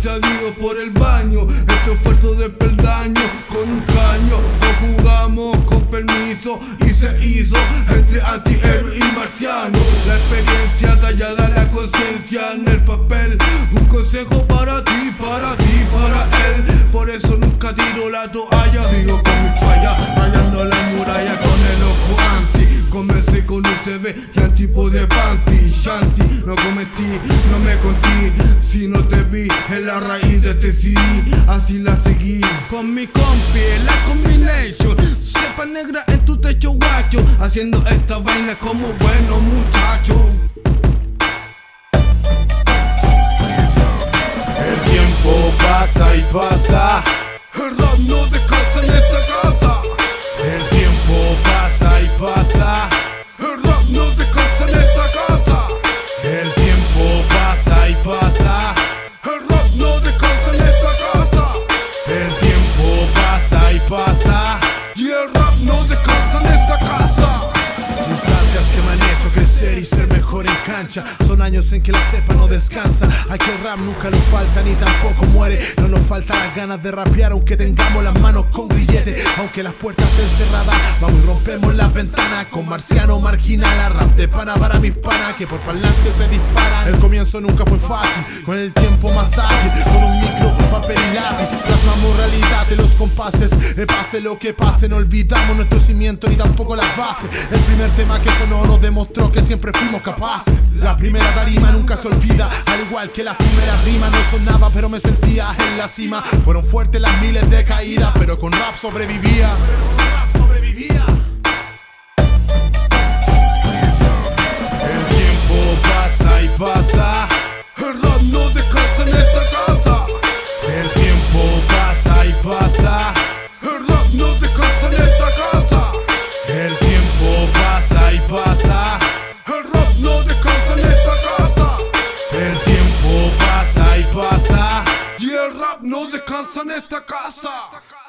salido por el baño. Este esfuerzo de peldaño con un caño. Lo jugamos con permiso y se hizo entre antihéroe y marciano. La experiencia tallada la conciencia en el papel. Un consejo para ti, para ti, para él. Por eso nunca tiro la toalla. No cometí, no me conté Si no te vi en la raíz de este CD Así la seguí. Con mi compi, la combination. Sepa negra en tu techo guacho. Haciendo esta vaina como bueno muchacho. El tiempo pasa y pasa. El rap no mejor en cancha. Son años en que la cepa no descansa. Aquí el rap nunca nos falta ni tampoco muere. No nos falta las ganas de rapear, aunque tengamos las manos con grillete. Aunque las puertas estén cerradas, vamos y rompemos las ventanas. Con marciano marginal, a rap de pana para mis panas que por parlante se disparan. El comienzo nunca fue fácil, con el tiempo más ágil. Con un papel y lápiz, plasmamos realidad de los compases. Eh, pase lo que pase, no olvidamos nuestro cimiento ni tampoco las bases. El primer tema que sonó nos demostró que siempre fuimos capaces. La primera tarima nunca se olvida, al igual que las primeras rimas. No sonaba, pero me sentía en la cima. Fueron fuertes las miles de caídas, pero con rap sobrevivía. Pero con rap sobrevivía. Tiempo pasa y